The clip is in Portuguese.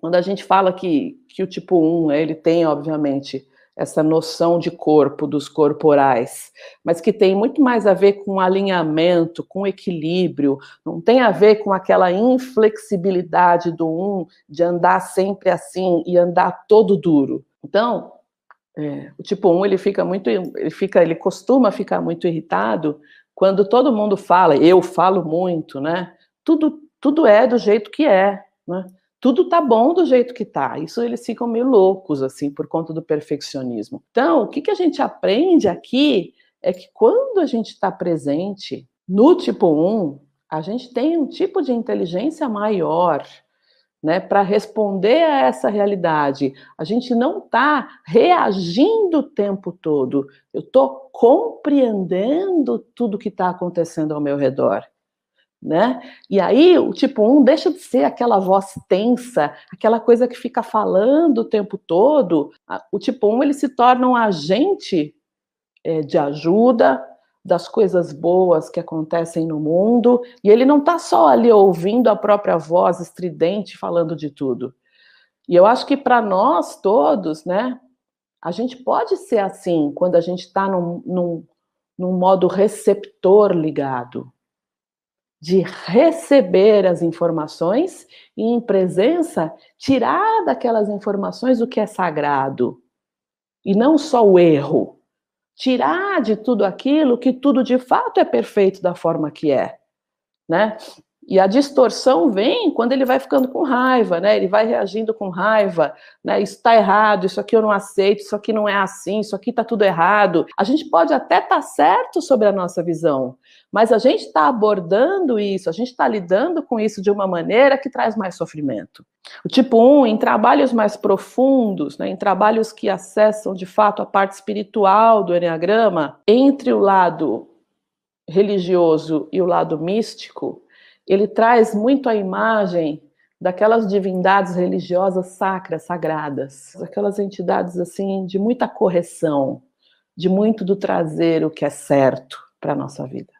Quando a gente fala que, que o tipo 1, ele tem, obviamente, essa noção de corpo, dos corporais, mas que tem muito mais a ver com alinhamento, com equilíbrio, não tem a ver com aquela inflexibilidade do um de andar sempre assim e andar todo duro. Então, é, o tipo 1 ele fica muito, ele fica, ele costuma ficar muito irritado quando todo mundo fala, eu falo muito, né? Tudo, tudo é do jeito que é, né? Tudo tá bom do jeito que tá. Isso eles ficam meio loucos, assim, por conta do perfeccionismo. Então, o que, que a gente aprende aqui é que quando a gente está presente no tipo 1, a gente tem um tipo de inteligência maior, né, para responder a essa realidade. A gente não está reagindo o tempo todo. Eu estou compreendendo tudo que está acontecendo ao meu redor né? E aí o tipo 1 deixa de ser aquela voz tensa, aquela coisa que fica falando o tempo todo. O tipo 1 ele se torna um agente é, de ajuda das coisas boas que acontecem no mundo, e ele não está só ali ouvindo a própria voz estridente falando de tudo. E eu acho que para nós todos, né, a gente pode ser assim quando a gente está num, num, num modo receptor ligado de receber as informações e, em presença, tirar daquelas informações o que é sagrado. E não só o erro. Tirar de tudo aquilo que tudo de fato é perfeito da forma que é. Né? E a distorção vem quando ele vai ficando com raiva, né? Ele vai reagindo com raiva, né? Isso está errado, isso aqui eu não aceito, isso aqui não é assim, isso aqui está tudo errado. A gente pode até estar tá certo sobre a nossa visão, mas a gente está abordando isso, a gente está lidando com isso de uma maneira que traz mais sofrimento. O tipo 1, em trabalhos mais profundos, né, em trabalhos que acessam de fato a parte espiritual do Enneagrama, entre o lado religioso e o lado místico, ele traz muito a imagem daquelas divindades religiosas sacras, sagradas, aquelas entidades assim de muita correção, de muito do trazer o que é certo para a nossa vida.